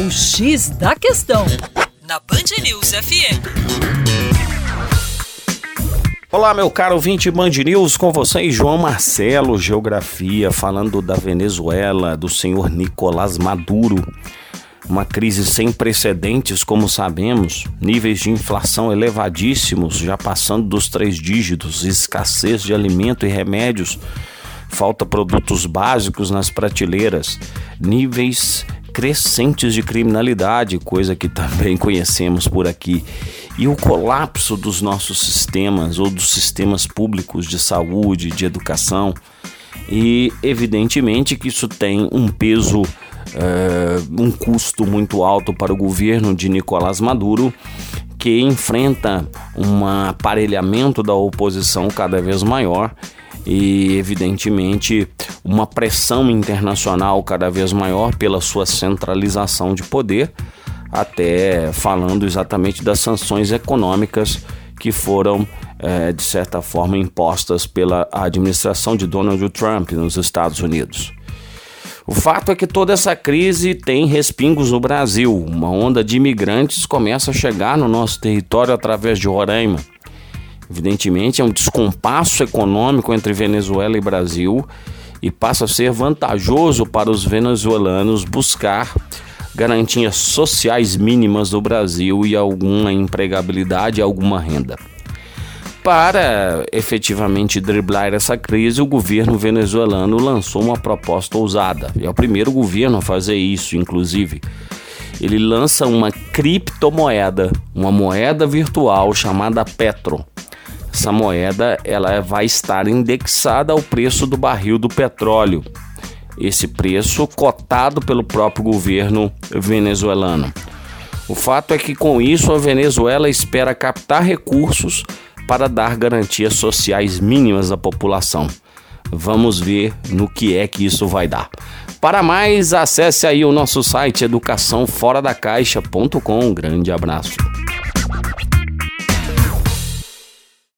O X da Questão, na Band News FM. Olá, meu caro ouvinte Band News, com vocês, João Marcelo, Geografia, falando da Venezuela, do senhor Nicolás Maduro. Uma crise sem precedentes, como sabemos, níveis de inflação elevadíssimos, já passando dos três dígitos, escassez de alimento e remédios, falta produtos básicos nas prateleiras, níveis crescentes de criminalidade, coisa que também conhecemos por aqui, e o colapso dos nossos sistemas ou dos sistemas públicos de saúde, de educação. E evidentemente que isso tem um peso, uh, um custo muito alto para o governo de Nicolás Maduro, que enfrenta um aparelhamento da oposição cada vez maior e, evidentemente, uma pressão internacional cada vez maior pela sua centralização de poder, até falando exatamente das sanções econômicas que foram, é, de certa forma, impostas pela administração de Donald Trump nos Estados Unidos. O fato é que toda essa crise tem respingos no Brasil. Uma onda de imigrantes começa a chegar no nosso território através de Roraima. Evidentemente, é um descompasso econômico entre Venezuela e Brasil e passa a ser vantajoso para os venezuelanos buscar garantias sociais mínimas do Brasil e alguma empregabilidade alguma renda. Para efetivamente driblar essa crise, o governo venezuelano lançou uma proposta ousada. É o primeiro governo a fazer isso, inclusive. Ele lança uma criptomoeda, uma moeda virtual chamada Petro. Essa moeda ela vai estar indexada ao preço do barril do petróleo. Esse preço cotado pelo próprio governo venezuelano. O fato é que com isso a Venezuela espera captar recursos para dar garantias sociais mínimas à população. Vamos ver no que é que isso vai dar. Para mais, acesse aí o nosso site educaçãoforadacaixa.com. Um grande abraço.